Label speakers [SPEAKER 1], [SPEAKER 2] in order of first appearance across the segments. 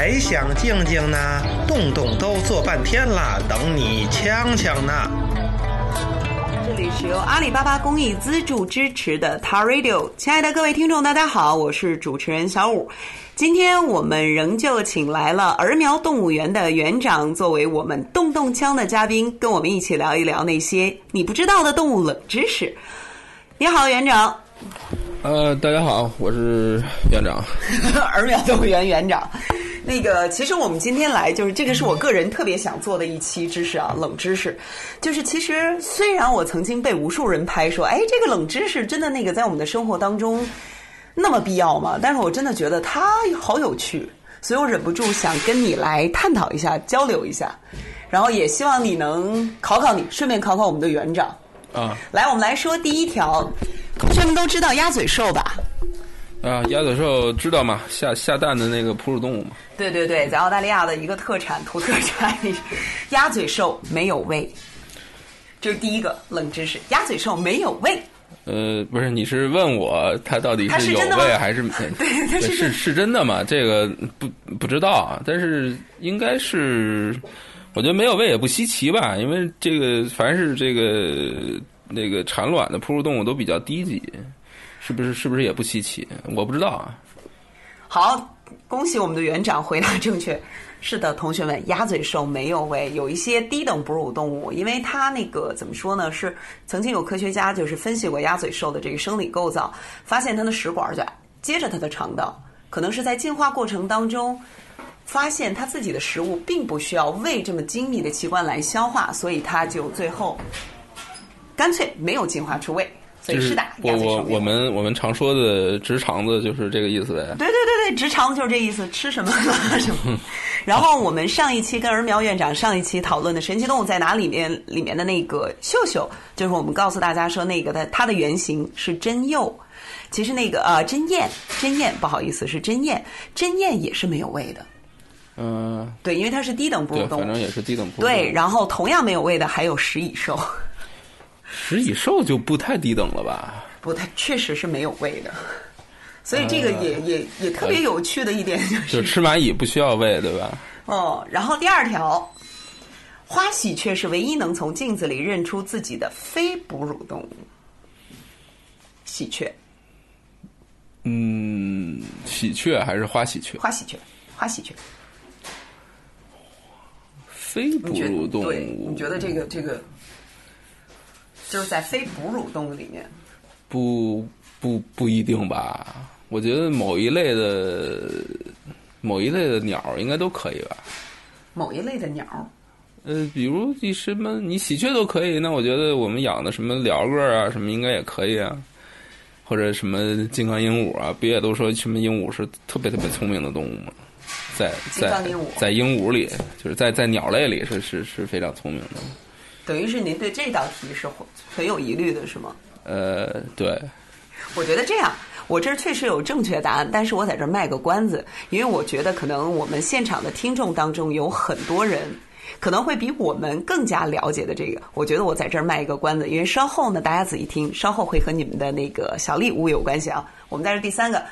[SPEAKER 1] 还想静静呢？动动都坐半天了，等你锵锵呢。
[SPEAKER 2] 这里是由阿里巴巴公益资助支持的 Tar Radio，亲爱的各位听众，大家好，我是主持人小五。今天我们仍旧请来了儿苗动物园的园长，作为我们动动枪的嘉宾，跟我们一起聊一聊那些你不知道的动物冷知识。你好，园长。
[SPEAKER 3] 呃，大家好，我是园长，
[SPEAKER 2] 儿苗动物园园长。那个，其实我们今天来，就是这个是我个人特别想做的一期知识啊，冷知识。就是其实虽然我曾经被无数人拍说，哎，这个冷知识真的那个在我们的生活当中那么必要吗？但是我真的觉得它好有趣，所以我忍不住想跟你来探讨一下，交流一下，然后也希望你能考考你，顺便考考我们的园长。
[SPEAKER 3] 啊，
[SPEAKER 2] 来，我们来说第一条，同学们都知道鸭嘴兽吧？
[SPEAKER 3] 啊，鸭嘴兽知道吗？下下蛋的那个哺乳动物嘛。
[SPEAKER 2] 对对对，在澳大利亚的一个特产土特产，鸭嘴兽没有胃，这是第一个冷知识。鸭嘴兽没有胃。
[SPEAKER 3] 呃，不是，你是问我它到底是有胃还是？
[SPEAKER 2] 是
[SPEAKER 3] 是是真的吗？这个不不知道啊，但是应该是，我觉得没有胃也不稀奇吧，因为这个凡是这个那个产卵的哺乳动物都比较低级，是不是？是不是也不稀奇？我不知道啊。
[SPEAKER 2] 好，恭喜我们的园长回答正确。是的，同学们，鸭嘴兽没有胃，有一些低等哺乳动物，因为它那个怎么说呢？是曾经有科学家就是分析过鸭嘴兽的这个生理构造，发现它的食管在接着它的肠道，可能是在进化过程当中。发现它自己的食物并不需要胃这么精密的器官来消化，所以它就最后干脆没有进化出胃。所以
[SPEAKER 3] 就是
[SPEAKER 2] 的，
[SPEAKER 3] 我我我们我们常说的直肠子就是这个意思呗。
[SPEAKER 2] 对对对对，直肠子就是这意思，吃什么 拉什么。然后我们上一期跟儿苗院长上一期讨论的《神奇动物在哪里面》里面的那个秀秀，就是我们告诉大家说那个的它的原型是真鼬，其实那个呃真燕真燕不好意思是真燕，真燕也是没有胃的，
[SPEAKER 3] 嗯、
[SPEAKER 2] 对，因为它是低等哺乳，动物。
[SPEAKER 3] 反正也是低等哺乳动物。
[SPEAKER 2] 对，然后同样没有胃的还有食蚁兽，
[SPEAKER 3] 食蚁兽就不太低等了吧？
[SPEAKER 2] 不，太确实是没有胃的。所以这个也、也也特别有趣的一点就是，
[SPEAKER 3] 就吃蚂蚁不需要喂，对吧？
[SPEAKER 2] 哦，然后第二条，花喜鹊是唯一能从镜子里认出自己的非哺乳动物。喜鹊，
[SPEAKER 3] 嗯，喜鹊还是花喜鹊？
[SPEAKER 2] 花喜鹊，花喜鹊，
[SPEAKER 3] 非哺？乳动
[SPEAKER 2] 对，
[SPEAKER 3] 物
[SPEAKER 2] 你觉得这个这个，就是在非哺乳动物里面，
[SPEAKER 3] 不不不一定吧？我觉得某一类的某一类的鸟应该都可以吧？
[SPEAKER 2] 某一类的鸟，
[SPEAKER 3] 呃，比如你什么你喜鹊都可以，那我觉得我们养的什么鹩哥啊，什么应该也可以啊，或者什么金刚鹦鹉啊，不也都说什么鹦鹉是特别特别聪明的动物吗？在在在鹦鹉里，就是在在鸟类里是是是非常聪明的。
[SPEAKER 2] 等于是您对这道题是很有疑虑的，是吗？
[SPEAKER 3] 呃，对，
[SPEAKER 2] 我觉得这样，我这儿确实有正确答案，但是我在这儿卖个关子，因为我觉得可能我们现场的听众当中有很多人可能会比我们更加了解的这个，我觉得我在这儿卖一个关子，因为稍后呢，大家仔细听，稍后会和你们的那个小礼物有关系啊。我们在这第三个，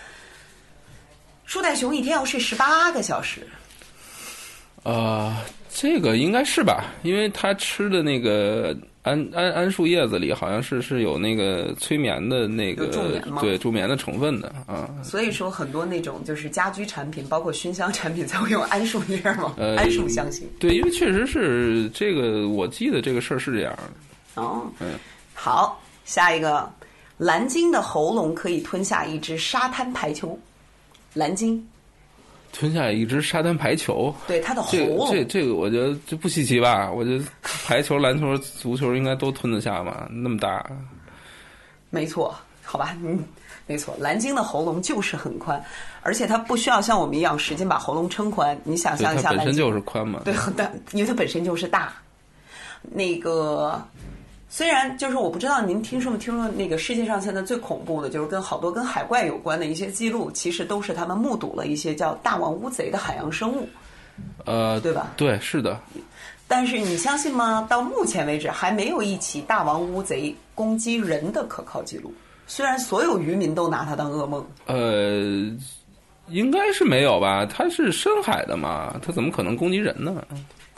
[SPEAKER 2] 树袋熊一天要睡十八个小时，
[SPEAKER 3] 呃，这个应该是吧，因为他吃的那个桉桉桉树叶子里好像是是有那个催眠的那个
[SPEAKER 2] 助眠吗
[SPEAKER 3] 对助眠的成分的啊。
[SPEAKER 2] 所以说很多那种就是家居产品，包括熏香产品才会用桉树叶嘛，
[SPEAKER 3] 呃
[SPEAKER 2] 桉树香型。
[SPEAKER 3] 对，因为确实是这个，我记得这个事儿是这样的。
[SPEAKER 2] 哦，
[SPEAKER 3] 嗯
[SPEAKER 2] 好，下一个，蓝鲸的喉咙可以吞下一只沙滩排球。蓝鲸
[SPEAKER 3] 吞下一只沙滩排球，
[SPEAKER 2] 对它的喉
[SPEAKER 3] 这个
[SPEAKER 2] 咙，
[SPEAKER 3] 这这个我觉得这不稀奇吧？我觉得排球、篮球、足球应该都吞得下吧？那么大，
[SPEAKER 2] 没错，好吧，嗯，没错，蓝鲸的喉咙就是很宽，而且它不需要像我们一样使劲把喉咙撑宽。你想象一下，
[SPEAKER 3] 它本身就是宽嘛。
[SPEAKER 2] 对，很大，因为它本身就是大。那个虽然就是我不知道您听说没听说那个世界上现在最恐怖的就是跟好多跟海怪有关的一些记录，其实都是他们目睹了一些叫大王乌贼的海洋生物，
[SPEAKER 3] 呃，
[SPEAKER 2] 对吧？
[SPEAKER 3] 对，是的，
[SPEAKER 2] 但是你相信吗？到目前为止还没有一起大王乌贼攻击人的可靠记录。虽然所有渔民都拿它当噩梦，
[SPEAKER 3] 呃，应该是没有吧？它是深海的嘛，它怎么可能攻击人呢？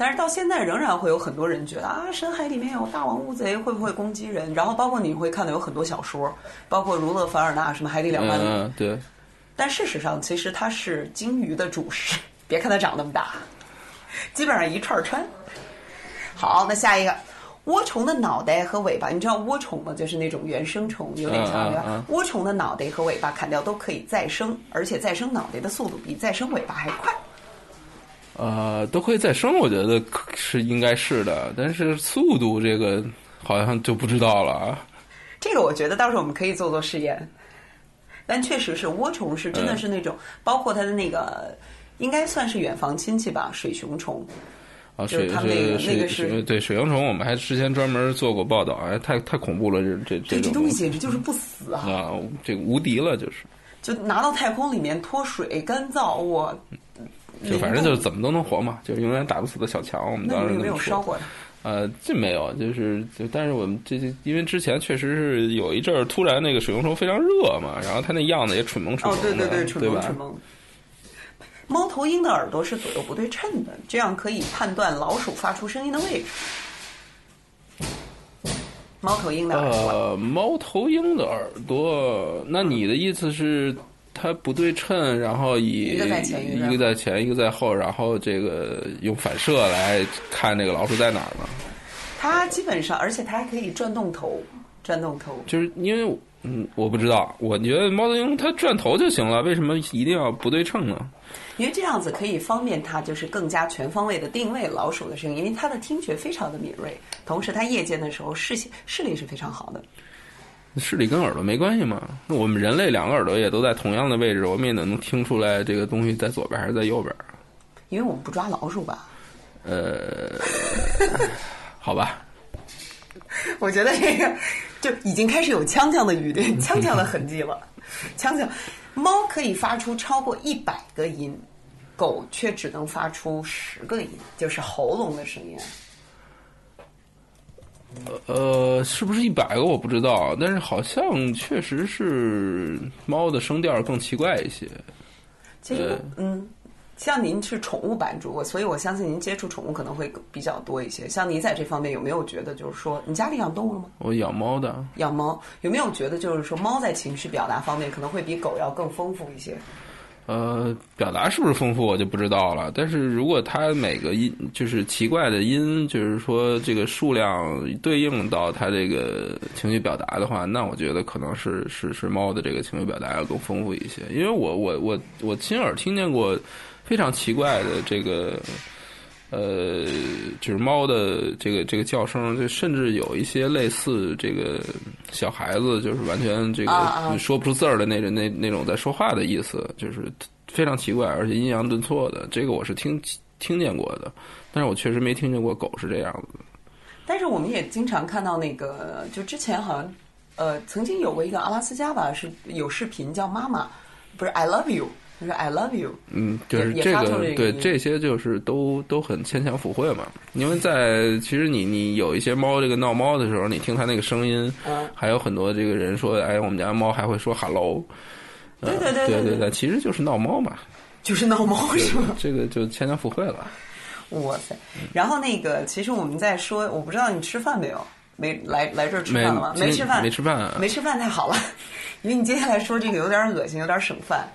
[SPEAKER 2] 但是到现在仍然会有很多人觉得啊，深海里面有大王乌贼，会不会攻击人？然后包括你会看到有很多小说，包括儒勒·凡尔纳什么《海底两万里》
[SPEAKER 3] 嗯，对，
[SPEAKER 2] 但事实上，其实它是鲸鱼的主食。别看它长那么大，基本上一串穿。好，那下一个，涡虫的脑袋和尾巴，你知道涡虫吗？就是那种原生虫，有点像涡虫的脑袋和尾巴砍掉都可以再生，而且再生脑袋的速度比再生尾巴还快。
[SPEAKER 3] 呃，都可以再生，我觉得可是应该是的，但是速度这个好像就不知道了啊。
[SPEAKER 2] 这个我觉得到时候我们可以做做试验。但确实是涡虫是真的是那种，包括它的那个，应该算是远房亲戚吧，水熊虫。
[SPEAKER 3] 啊，
[SPEAKER 2] 就是
[SPEAKER 3] 水
[SPEAKER 2] 他们那个
[SPEAKER 3] 水
[SPEAKER 2] 那个是
[SPEAKER 3] 对水熊虫，我们还之前专门做过报道，哎，太太恐怖了，这这
[SPEAKER 2] 这，这
[SPEAKER 3] 种
[SPEAKER 2] 东西简直就是不死啊！
[SPEAKER 3] 啊，这个无敌了，就是，
[SPEAKER 2] 就拿到太空里面脱水干燥，我
[SPEAKER 3] 就反正就是怎么都能活嘛，就是永远打不死的小强，我们当
[SPEAKER 2] 时有没。有烧过它？
[SPEAKER 3] 呃，这没有，就是就，但是我们这这，因为之前确实是有一阵儿突然那个水螅虫非常热嘛，然后它那样子也蠢萌蠢
[SPEAKER 2] 哦
[SPEAKER 3] 萌，的，
[SPEAKER 2] 对对对，蠢
[SPEAKER 3] 对吧？
[SPEAKER 2] 萌蠢萌。猫头鹰的耳朵是左右不对称的，这样可以判断老鼠发出声音的位置。猫头鹰的耳朵，
[SPEAKER 3] 呃，猫头鹰的耳朵，那你的意思是它不对称，然后以
[SPEAKER 2] 一个在前一个在后
[SPEAKER 3] 一个在前，一个在后，然后这个用反射来看这个老鼠在哪儿呢？
[SPEAKER 2] 它基本上，而且它还可以转动头，转动头。
[SPEAKER 3] 就是因为嗯，我不知道，我觉得猫头鹰它转头就行了，为什么一定要不对称呢？
[SPEAKER 2] 因为这样子可以方便它，就是更加全方位的定位老鼠的声音，因为它的听觉非常的敏锐，同时它夜间的时候视线视力是非常好的。
[SPEAKER 3] 视力跟耳朵没关系吗？那我们人类两个耳朵也都在同样的位置，我们也能听出来这个东西在左边还是在右边。
[SPEAKER 2] 因为我们不抓老鼠吧？
[SPEAKER 3] 呃，好吧，
[SPEAKER 2] 我觉得这个就已经开始有锵锵的语调、锵锵的痕迹了。锵锵，猫可以发出超过一百个音，狗却只能发出十个音，就是喉咙的声音。
[SPEAKER 3] 呃，是不是一百个我不知道，但是好像确实是猫的声调更奇怪一些。
[SPEAKER 2] 其实，嗯，像您是宠物版主，我所以我相信您接触宠物可能会比较多一些。像您在这方面有没有觉得，就是说，你家里养动物了吗？
[SPEAKER 3] 我养猫的，
[SPEAKER 2] 养猫有没有觉得，就是说，猫在情绪表达方面可能会比狗要更丰富一些？
[SPEAKER 3] 呃，表达是不是丰富我就不知道了。但是如果它每个音就是奇怪的音，就是说这个数量对应到它这个情绪表达的话，那我觉得可能是是是猫的这个情绪表达要更丰富一些。因为我我我我亲耳听见过非常奇怪的这个。呃，就是猫的这个这个叫声，就甚至有一些类似这个小孩子，就是完全这个说不出字儿的那种那那种在说话的意思，就是非常奇怪，而且阴阳顿挫的。这个我是听听见过的，但是我确实没听见过狗是这样子的。
[SPEAKER 2] 但是我们也经常看到那个，就之前好像，呃，曾经有过一个阿拉斯加吧，是有视频叫妈妈，不是 I love you，就是 I love you。
[SPEAKER 3] 嗯，就是这个对
[SPEAKER 2] 这
[SPEAKER 3] 些就是都都很牵强附会嘛。因为在其实你你有一些猫这个闹猫的时候，你听它那个声音，
[SPEAKER 2] 嗯
[SPEAKER 3] 还有很多这个人说，哎，我们家猫还会说 hello。呃
[SPEAKER 2] 对对对对对
[SPEAKER 3] 对对，其实就是闹猫嘛，
[SPEAKER 2] 就是闹猫是吗？
[SPEAKER 3] 这个就牵强附会了。
[SPEAKER 2] 哇塞！然后那个，其实我们在说，我不知道你吃饭没有？没来来这儿吃饭了吗？
[SPEAKER 3] 今
[SPEAKER 2] 没吃饭，
[SPEAKER 3] 没吃饭啊
[SPEAKER 2] 没吃饭太好了，因为你接下来说这个有点恶心，有点省饭。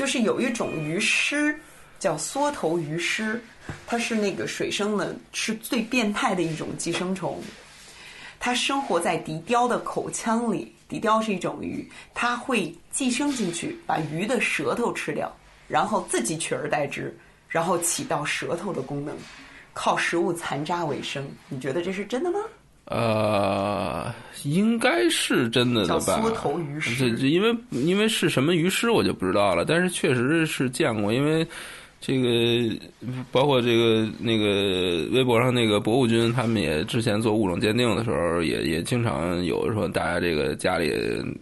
[SPEAKER 2] 就是有一种鱼虱叫缩头鱼虱，它是那个水生的，是最变态的一种寄生虫。它生活在笛雕的口腔里，笛雕是一种鱼，它会寄生进去，把鱼的舌头吃掉，然后自己取而代之，然后起到舌头的功能，靠食物残渣为生。你觉得这是真的吗？
[SPEAKER 3] 呃，应该是真的的吧？
[SPEAKER 2] 缩头鱼虱
[SPEAKER 3] 这这因为因为是什么鱼尸我就不知道了，但是确实是见过，因为这个包括这个那个微博上那个博物君，他们也之前做物种鉴定的时候，也也经常有说大家这个家里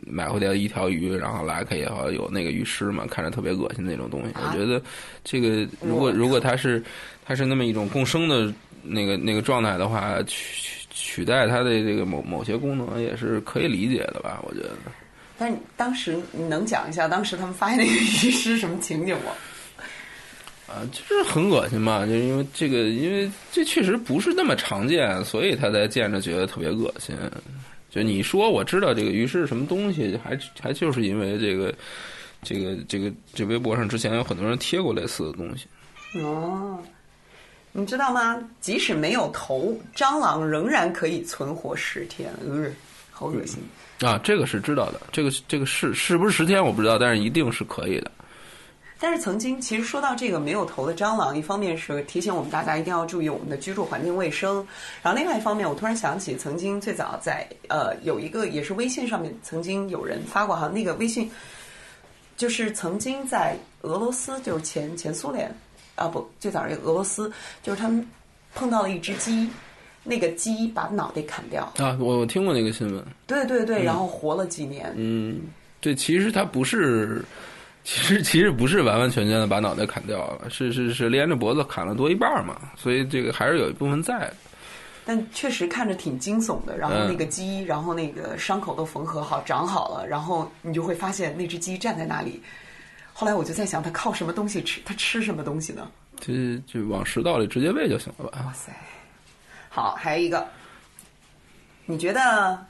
[SPEAKER 3] 买回来一条鱼，然后拉开也好有那个鱼尸嘛，看着特别恶心那种东西。
[SPEAKER 2] 啊
[SPEAKER 3] 我觉得这个如果如果它是它是那么一种共生的那个那个状态的话，取取代它的这个某某些功能也是可以理解的吧？我觉得。
[SPEAKER 2] 但是当时你能讲一下当时他们发现那个鱼是什么情景吗？
[SPEAKER 3] 啊，就是很恶心嘛，就因为这个，因为这确实不是那么常见，所以他才见着觉得特别恶心。就你说我知道这个鱼是什么东西，还还就是因为这个，这个这个这微博上之前有很多人贴过类似的东西。
[SPEAKER 2] 哦，你知道吗？即使没有头，蟑螂仍然可以存活十天。呃，好恶心。
[SPEAKER 3] 啊，这个是知道的，这个这个是是不是十天我不知道，但是一定是可以的。
[SPEAKER 2] 但是曾经，其实说到这个没有头的蟑螂，一方面是提醒我们大家一定要注意我们的居住环境卫生，然后另外一方面，我突然想起曾经最早在呃有一个也是微信上面曾经有人发过哈，那个微信就是曾经在俄罗斯，就是前前苏联啊不最早是俄罗斯，就是他们碰到了一只鸡，那个鸡把脑袋砍掉
[SPEAKER 3] 啊，我我听过那个新闻，
[SPEAKER 2] 对对对，然后活了几年，
[SPEAKER 3] 嗯，对，其实它不是。其实其实不是完完全全的把脑袋砍掉了，是是是连着脖子砍了多一半嘛，所以这个还是有一部分在。
[SPEAKER 2] 但确实看着挺惊悚的。然后那个鸡，然后那个伤口都缝合好，长好了，然后你就会发现那只鸡站在那里。后来我就在想，它靠什么东西吃？它吃什么东西呢？
[SPEAKER 3] 就就往食道里直接喂就行了吧？
[SPEAKER 2] 哇塞！好，还有一个，你觉得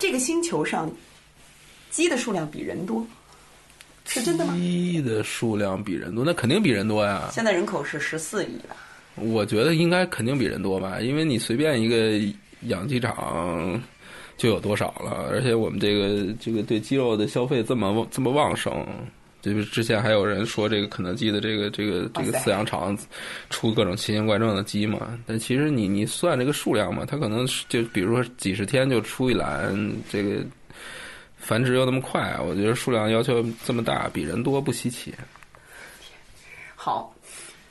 [SPEAKER 2] 这个星球上鸡的数量比人多？是真的吗？
[SPEAKER 3] 鸡的数量比人多，那肯定比人多呀。
[SPEAKER 2] 现在人口是十四亿吧？
[SPEAKER 3] 我觉得应该肯定比人多吧，因为你随便一个养鸡场就有多少了，而且我们这个这个对鸡肉的消费这么这么旺盛，就是之前还有人说这个肯德基的这个这个这个饲养场出各种奇形怪状的鸡嘛，但其实你你算这个数量嘛，它可能就比如说几十天就出一栏这个。繁殖又那么快，我觉得数量要求这么大，比人多不稀奇。
[SPEAKER 2] 好，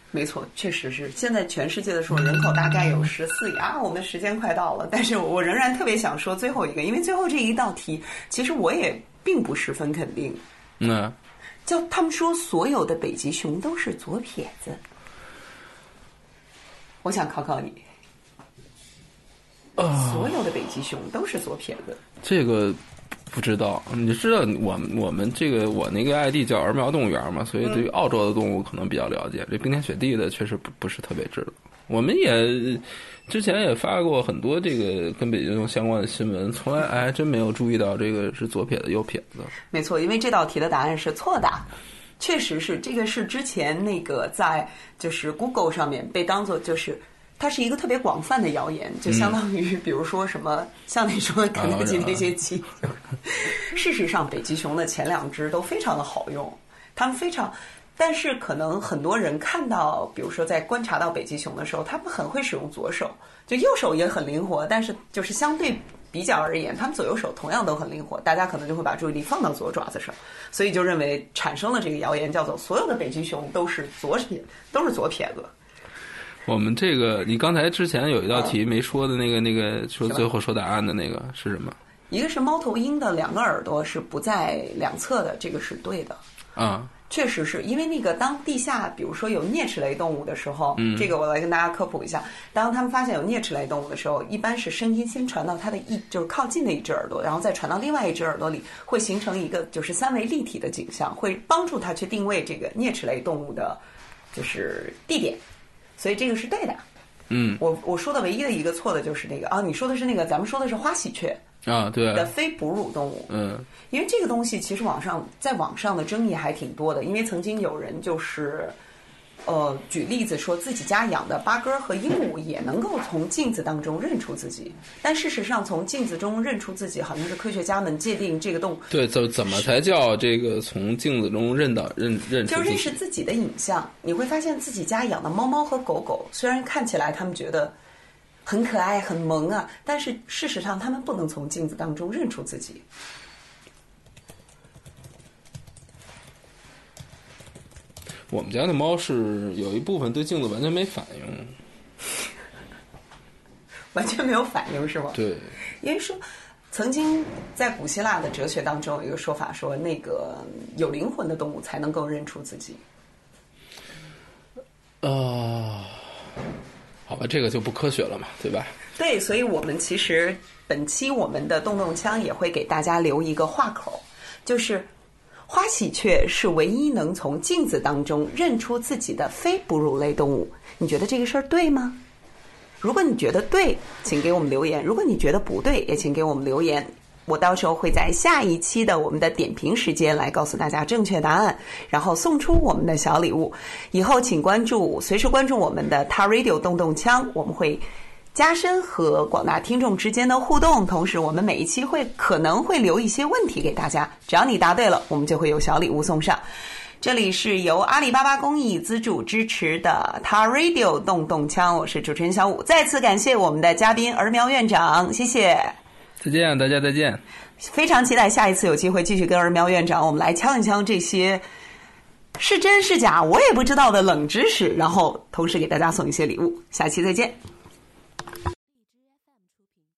[SPEAKER 2] 没错，确实是。现在全世界的数人口大概有十四亿啊。我们时间快到了，但是我仍然特别想说最后一个，因为最后这一道题，其实我也并不十分肯定。
[SPEAKER 3] 嗯，
[SPEAKER 2] 叫他们说所有的北极熊都是左撇子，我想考考你。所有的北极熊都是左撇子，
[SPEAKER 3] 这个。不知道，你知道我我们这个我那个 ID 叫儿苗动物园嘛，所以对于澳洲的动物可能比较了解。这冰天雪地的确实不不是特别知道。我们也之前也发过很多这个跟北极熊相关的新闻，从来还真没有注意到这个是左撇子右撇子。
[SPEAKER 2] 没错，因为这道题的答案是错的，确实是这个是之前那个在就是 Google 上面被当做就是。它是一个特别广泛的谣言，就相当于，比如说什么，像你说肯德基那些鸡。事实上，北极熊的前两只都非常的好用，它们非常，但是可能很多人看到，比如说在观察到北极熊的时候，他们很会使用左手，就右手也很灵活，但是就是相对比较而言，他们左右手同样都很灵活，大家可能就会把注意力放到左爪子上，所以就认为产生了这个谣言，叫做所有的北极熊都是左撇，都是左撇子。
[SPEAKER 3] 我们这个，你刚才之前有一道题没说的那个，那个说最后说答案的那个是什么？
[SPEAKER 2] 一个是猫头鹰的两个耳朵是不在两侧的，这个是对的。
[SPEAKER 3] 啊，
[SPEAKER 2] 确实是因为那个当地下比如说有啮齿类动物的时候，嗯，这个我来跟大家科普一下。当他们发现有啮齿类动物的时候，一般是声音先传到它的一就是靠近的一只耳朵，然后再传到另外一只耳朵里，会形成一个就是三维立体的景象，会帮助它去定位这个啮齿类动物的，就是地点。所以这个是对的，
[SPEAKER 3] 嗯，
[SPEAKER 2] 我我说的唯一的一个错的就是那个啊，你说的是那个，咱们说的是花喜鹊
[SPEAKER 3] 啊，对
[SPEAKER 2] 的非哺乳动物，
[SPEAKER 3] 嗯，
[SPEAKER 2] 因为这个东西其实网上在网上的争议还挺多的，因为曾经有人就是。呃，举例子说自己家养的八哥和鹦鹉也能够从镜子当中认出自己，但事实上从镜子中认出自己，好像是科学家们界定这个动物。
[SPEAKER 3] 对，怎怎么才叫这个从镜子中认到认认出？
[SPEAKER 2] 就认识自己的影像，你会发现自己家养的猫猫和狗狗，虽然看起来他们觉得很可爱、很萌啊，但是事实上他们不能从镜子当中认出自己。
[SPEAKER 3] 我们家的猫是有一部分对镜子完全没反应，
[SPEAKER 2] 完全没有反应是吗？
[SPEAKER 3] 对，
[SPEAKER 2] 因为说曾经在古希腊的哲学当中有一个说法，说那个有灵魂的动物才能够认出自己。
[SPEAKER 3] 啊，好吧，这个就不科学了嘛，对吧？
[SPEAKER 2] 对，所以我们其实本期我们的动动枪也会给大家留一个话口，就是花喜鹊是唯一能从镜子当中认出自己的非哺乳类动物。你觉得这个事儿对吗？如果你觉得对，请给我们留言；如果你觉得不对，也请给我们留言。我到时候会在下一期的我们的点评时间来告诉大家正确答案，然后送出我们的小礼物。以后请关注，随时关注我们的 Ta Radio 动动枪，我们会加深和广大听众之间的互动。同时，我们每一期会可能会留一些问题给大家，只要你答对了，我们就会有小礼物送上。这里是由阿里巴巴公益资助支持的 Ta Radio 动动枪，我是主持人小五。再次感谢我们的嘉宾儿苗院长，谢谢。
[SPEAKER 3] 再见，大家再见。
[SPEAKER 2] 非常期待下一次有机会继续跟儿苗院长，我们来敲一敲这些是真是假我也不知道的冷知识，然后同时给大家送一些礼物。下期再见。